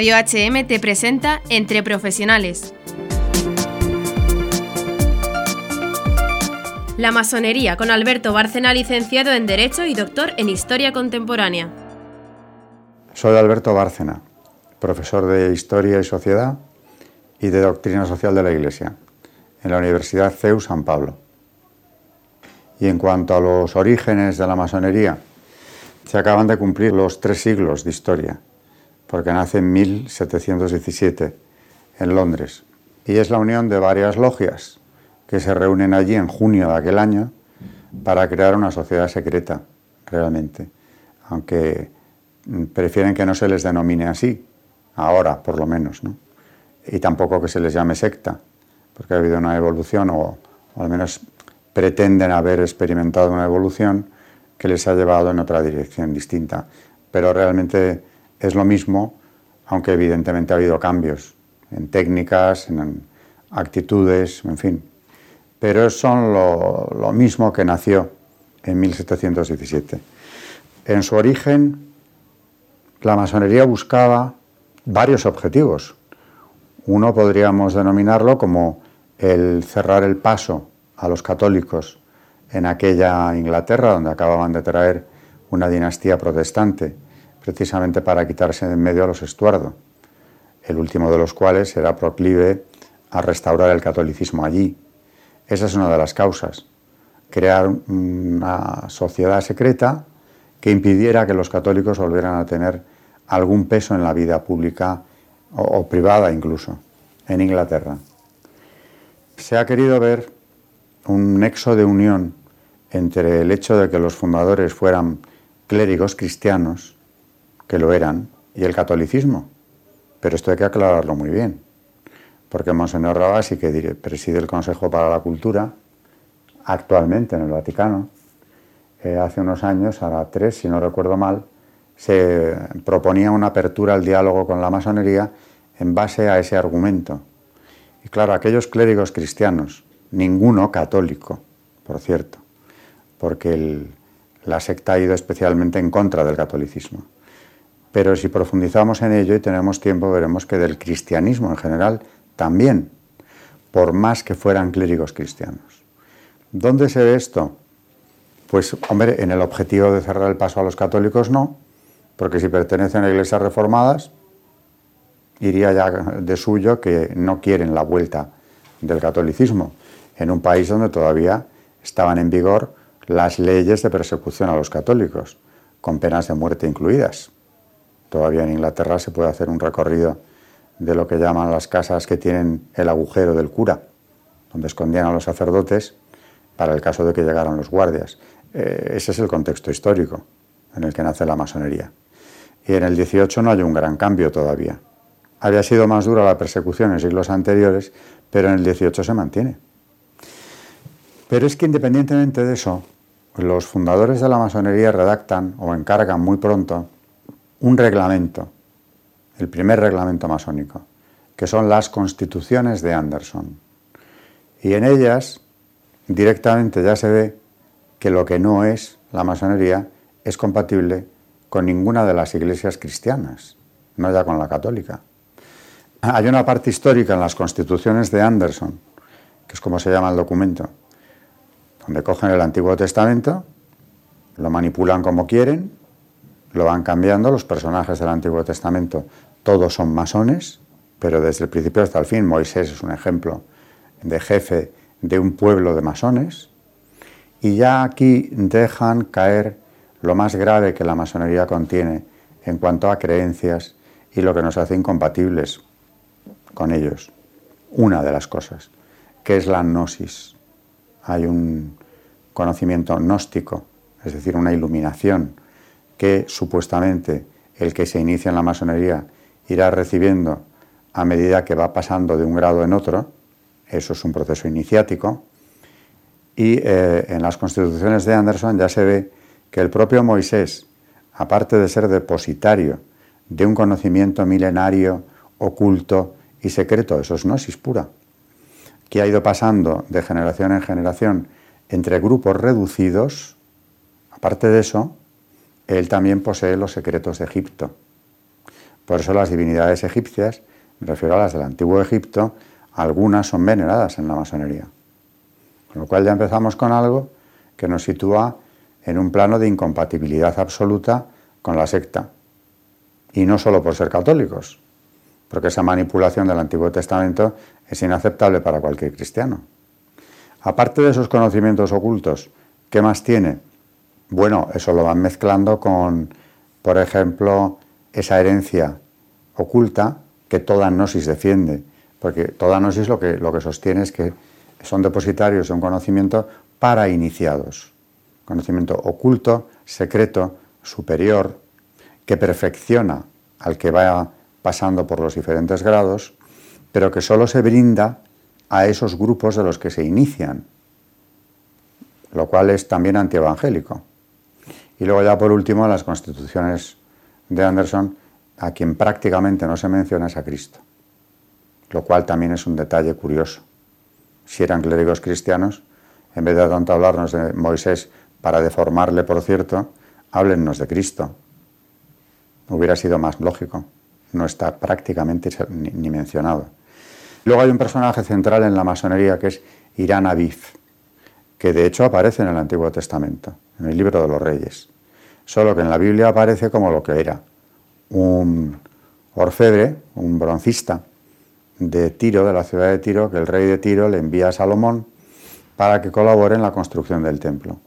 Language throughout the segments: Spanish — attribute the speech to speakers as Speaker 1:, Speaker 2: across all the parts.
Speaker 1: Radio HM te presenta Entre Profesionales. La masonería con Alberto Bárcena, licenciado en Derecho y doctor en Historia Contemporánea.
Speaker 2: Soy Alberto Bárcena, profesor de Historia y Sociedad y de Doctrina Social de la Iglesia en la Universidad CEU San Pablo. Y en cuanto a los orígenes de la masonería, se acaban de cumplir los tres siglos de historia, porque nace en 1717 en Londres. Y es la unión de varias logias que se reúnen allí en junio de aquel año para crear una sociedad secreta, realmente. Aunque prefieren que no se les denomine así, ahora por lo menos, ¿no? Y tampoco que se les llame secta, porque ha habido una evolución, o, o al menos pretenden haber experimentado una evolución que les ha llevado en otra dirección distinta. Pero realmente es lo mismo, aunque evidentemente ha habido cambios en técnicas, en actitudes, en fin. Pero son lo, lo mismo que nació en 1717. En su origen, la masonería buscaba varios objetivos. Uno podríamos denominarlo como el cerrar el paso a los católicos en aquella Inglaterra donde acababan de traer una dinastía protestante, precisamente para quitarse de en medio a los Estuardo, el último de los cuales era proclive a restaurar el catolicismo allí. Esa es una de las causas, crear una sociedad secreta que impidiera que los católicos volvieran a tener algún peso en la vida pública o, o privada incluso en Inglaterra. Se ha querido ver un nexo de unión entre el hecho de que los fundadores fueran clérigos cristianos, que lo eran, y el catolicismo. Pero esto hay que aclararlo muy bien, porque Monseñor Rabasi, que preside el Consejo para la Cultura, actualmente en el Vaticano, eh, hace unos años, ahora tres, si no recuerdo mal, se proponía una apertura al diálogo con la masonería en base a ese argumento. Y claro, aquellos clérigos cristianos, ninguno católico, por cierto, porque la secta ha ido especialmente en contra del catolicismo. Pero si profundizamos en ello y tenemos tiempo, veremos que del cristianismo en general también, por más que fueran clérigos cristianos. ¿Dónde se ve esto? Pues, hombre, en el objetivo de cerrar el paso a los católicos no, porque si pertenecen a iglesias reformadas, iría ya de suyo que no quieren la vuelta del catolicismo, en un país donde todavía estaban en vigor las leyes de persecución a los católicos, con penas de muerte incluidas. Todavía en Inglaterra se puede hacer un recorrido de lo que llaman las casas que tienen el agujero del cura, donde escondían a los sacerdotes para el caso de que llegaran los guardias. Eh, ese es el contexto histórico en el que nace la masonería. Y en el 18 no hay un gran cambio todavía. Había sido más dura la persecución en siglos anteriores, pero en el 18 se mantiene. Pero es que independientemente de eso, los fundadores de la masonería redactan o encargan muy pronto un reglamento, el primer reglamento masónico, que son las constituciones de Anderson. Y en ellas directamente ya se ve que lo que no es la masonería es compatible con ninguna de las iglesias cristianas, no ya con la católica. Hay una parte histórica en las constituciones de Anderson, que es como se llama el documento, donde cogen el Antiguo Testamento, lo manipulan como quieren, lo van cambiando, los personajes del Antiguo Testamento todos son masones, pero desde el principio hasta el fin, Moisés es un ejemplo de jefe de un pueblo de masones, y ya aquí dejan caer lo más grave que la masonería contiene en cuanto a creencias y lo que nos hace incompatibles con ellos. Una de las cosas, que es la gnosis hay un conocimiento gnóstico, es decir, una iluminación que supuestamente el que se inicia en la masonería irá recibiendo a medida que va pasando de un grado en otro, eso es un proceso iniciático, y eh, en las constituciones de Anderson ya se ve que el propio Moisés, aparte de ser depositario de un conocimiento milenario, oculto y secreto, eso es gnosis pura, que ha ido pasando de generación en generación entre grupos reducidos, aparte de eso, él también posee los secretos de Egipto. Por eso las divinidades egipcias, me refiero a las del antiguo Egipto, algunas son veneradas en la masonería. Con lo cual ya empezamos con algo que nos sitúa en un plano de incompatibilidad absoluta con la secta. Y no solo por ser católicos, porque esa manipulación del Antiguo Testamento es inaceptable para cualquier cristiano. Aparte de esos conocimientos ocultos, ¿qué más tiene? Bueno, eso lo van mezclando con, por ejemplo, esa herencia oculta que toda gnosis defiende, porque toda gnosis lo que, lo que sostiene es que son depositarios de un conocimiento para iniciados, conocimiento oculto, secreto, superior, que perfecciona al que va pasando por los diferentes grados, pero que solo se brinda a esos grupos de los que se inician, lo cual es también antievangélico. Y luego ya por último las constituciones de Anderson, a quien prácticamente no se menciona es a Cristo, lo cual también es un detalle curioso. Si eran clérigos cristianos, en vez de tanto hablarnos de Moisés para deformarle, por cierto, háblennos de Cristo. Hubiera sido más lógico no está prácticamente ni, mencionado. Luego hay un personaje central en la masonería que es Irán Abif, que de hecho aparece en el Antiguo Testamento, en el libro de los reyes, solo que en la Biblia aparece como lo que era, un orfebre, un broncista de Tiro, de la ciudad de Tiro, que el rey de Tiro le envía a Salomón para que colabore en la construcción del templo.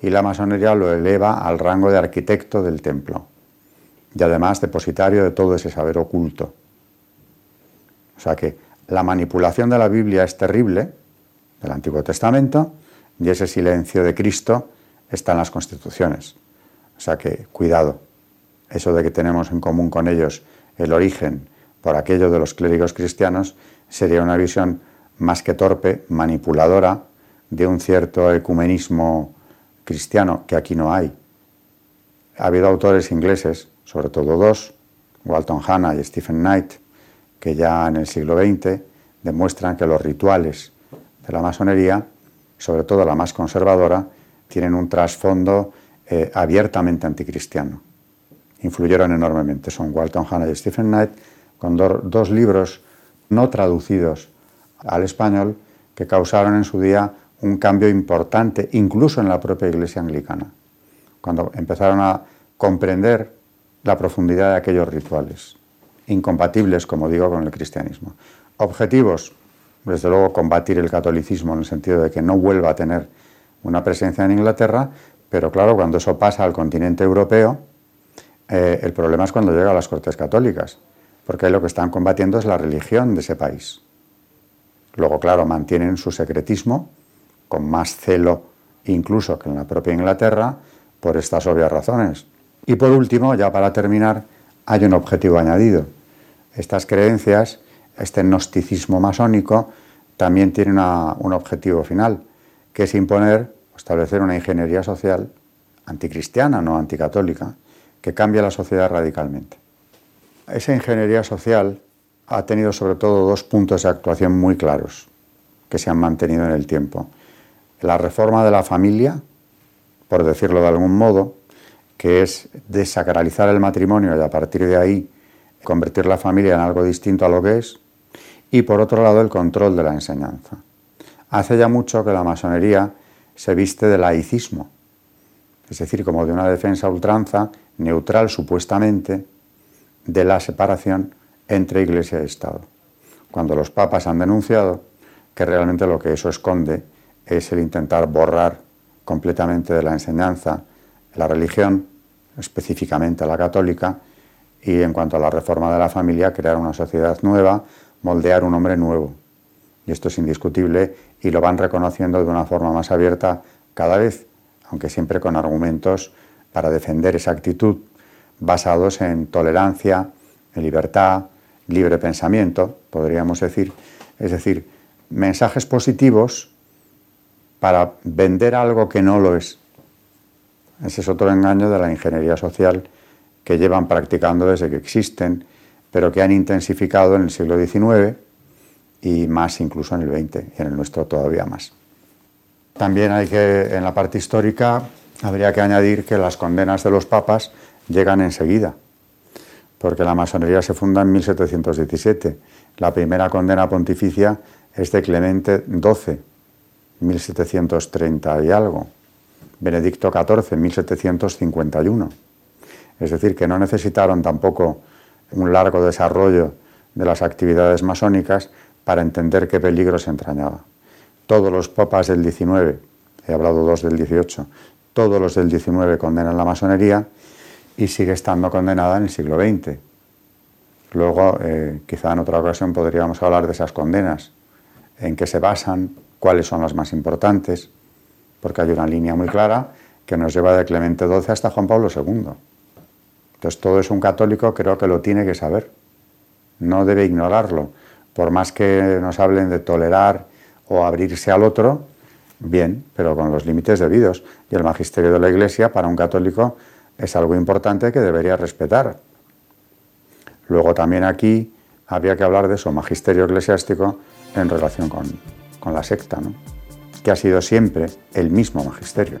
Speaker 2: Y la masonería lo eleva al rango de arquitecto del templo y además depositario de todo ese saber oculto. O sea que la manipulación de la Biblia es terrible, del Antiguo Testamento, y ese silencio de Cristo está en las constituciones. O sea que cuidado, eso de que tenemos en común con ellos el origen por aquello de los clérigos cristianos sería una visión más que torpe, manipuladora, de un cierto ecumenismo cristiano que aquí no hay. Ha habido autores ingleses sobre todo dos, Walton Hanna y Stephen Knight, que ya en el siglo XX demuestran que los rituales de la masonería, sobre todo la más conservadora, tienen un trasfondo eh, abiertamente anticristiano. Influyeron enormemente. Son Walton Hanna y Stephen Knight, con dos libros no traducidos al español que causaron en su día un cambio importante, incluso en la propia Iglesia anglicana, cuando empezaron a comprender la profundidad de aquellos rituales, incompatibles, como digo, con el cristianismo. Objetivos, desde luego, combatir el catolicismo en el sentido de que no vuelva a tener una presencia en Inglaterra, pero claro, cuando eso pasa al continente europeo, eh, el problema es cuando llega a las Cortes Católicas, porque lo que están combatiendo es la religión de ese país. Luego, claro, mantienen su secretismo con más celo incluso que en la propia Inglaterra por estas obvias razones. Y por último, ya para terminar, hay un objetivo añadido. Estas creencias, este gnosticismo masónico, también tiene un objetivo final, que es imponer establecer una ingeniería social anticristiana, no anticatólica, que cambia la sociedad radicalmente. Esa ingeniería social ha tenido sobre todo dos puntos de actuación muy claros, que se han mantenido en el tiempo. La reforma de la familia, por decirlo de algún modo, que es desacralizar el matrimonio y a partir de ahí convertir la familia en algo distinto a lo que es, y por otro lado el control de la enseñanza. Hace ya mucho que la masonería se viste de laicismo, es decir, como de una defensa ultranza, neutral supuestamente, de la separación entre Iglesia y Estado. Cuando los papas han denunciado que realmente lo que eso esconde es el intentar borrar completamente de la enseñanza la religión, específicamente la católica, y en cuanto a la reforma de la familia, crear una sociedad nueva, moldear un hombre nuevo. Y esto es indiscutible y lo van reconociendo de una forma más abierta cada vez, aunque siempre con argumentos para defender esa actitud basados en tolerancia, en libertad, libre pensamiento, podríamos decir, es decir, mensajes positivos para vender algo que no lo es. Ese es otro engaño de la ingeniería social que llevan practicando desde que existen, pero que han intensificado en el siglo XIX y más incluso en el XX y en el nuestro todavía más. También hay que, en la parte histórica, habría que añadir que las condenas de los papas llegan enseguida, porque la masonería se funda en 1717. La primera condena pontificia es de Clemente XII, 1730 y algo. Benedicto XIV, 1751. Es decir, que no necesitaron tampoco un largo desarrollo de las actividades masónicas para entender qué peligro se entrañaba. Todos los papas del XIX, he hablado dos del XVIII, todos los del XIX condenan la masonería y sigue estando condenada en el siglo XX. Luego, eh, quizá en otra ocasión podríamos hablar de esas condenas, en qué se basan, cuáles son las más importantes, porque hay una línea muy clara que nos lleva de Clemente XII hasta Juan Pablo II. Entonces, todo eso un católico creo que lo tiene que saber, no debe ignorarlo, por más que nos hablen de tolerar o abrirse al otro, bien, pero con los límites debidos. Y el magisterio de la Iglesia para un católico es algo importante que debería respetar. Luego también aquí había que hablar de su magisterio eclesiástico en relación con, con la secta, ¿no? que ha sido siempre el mismo magisterio.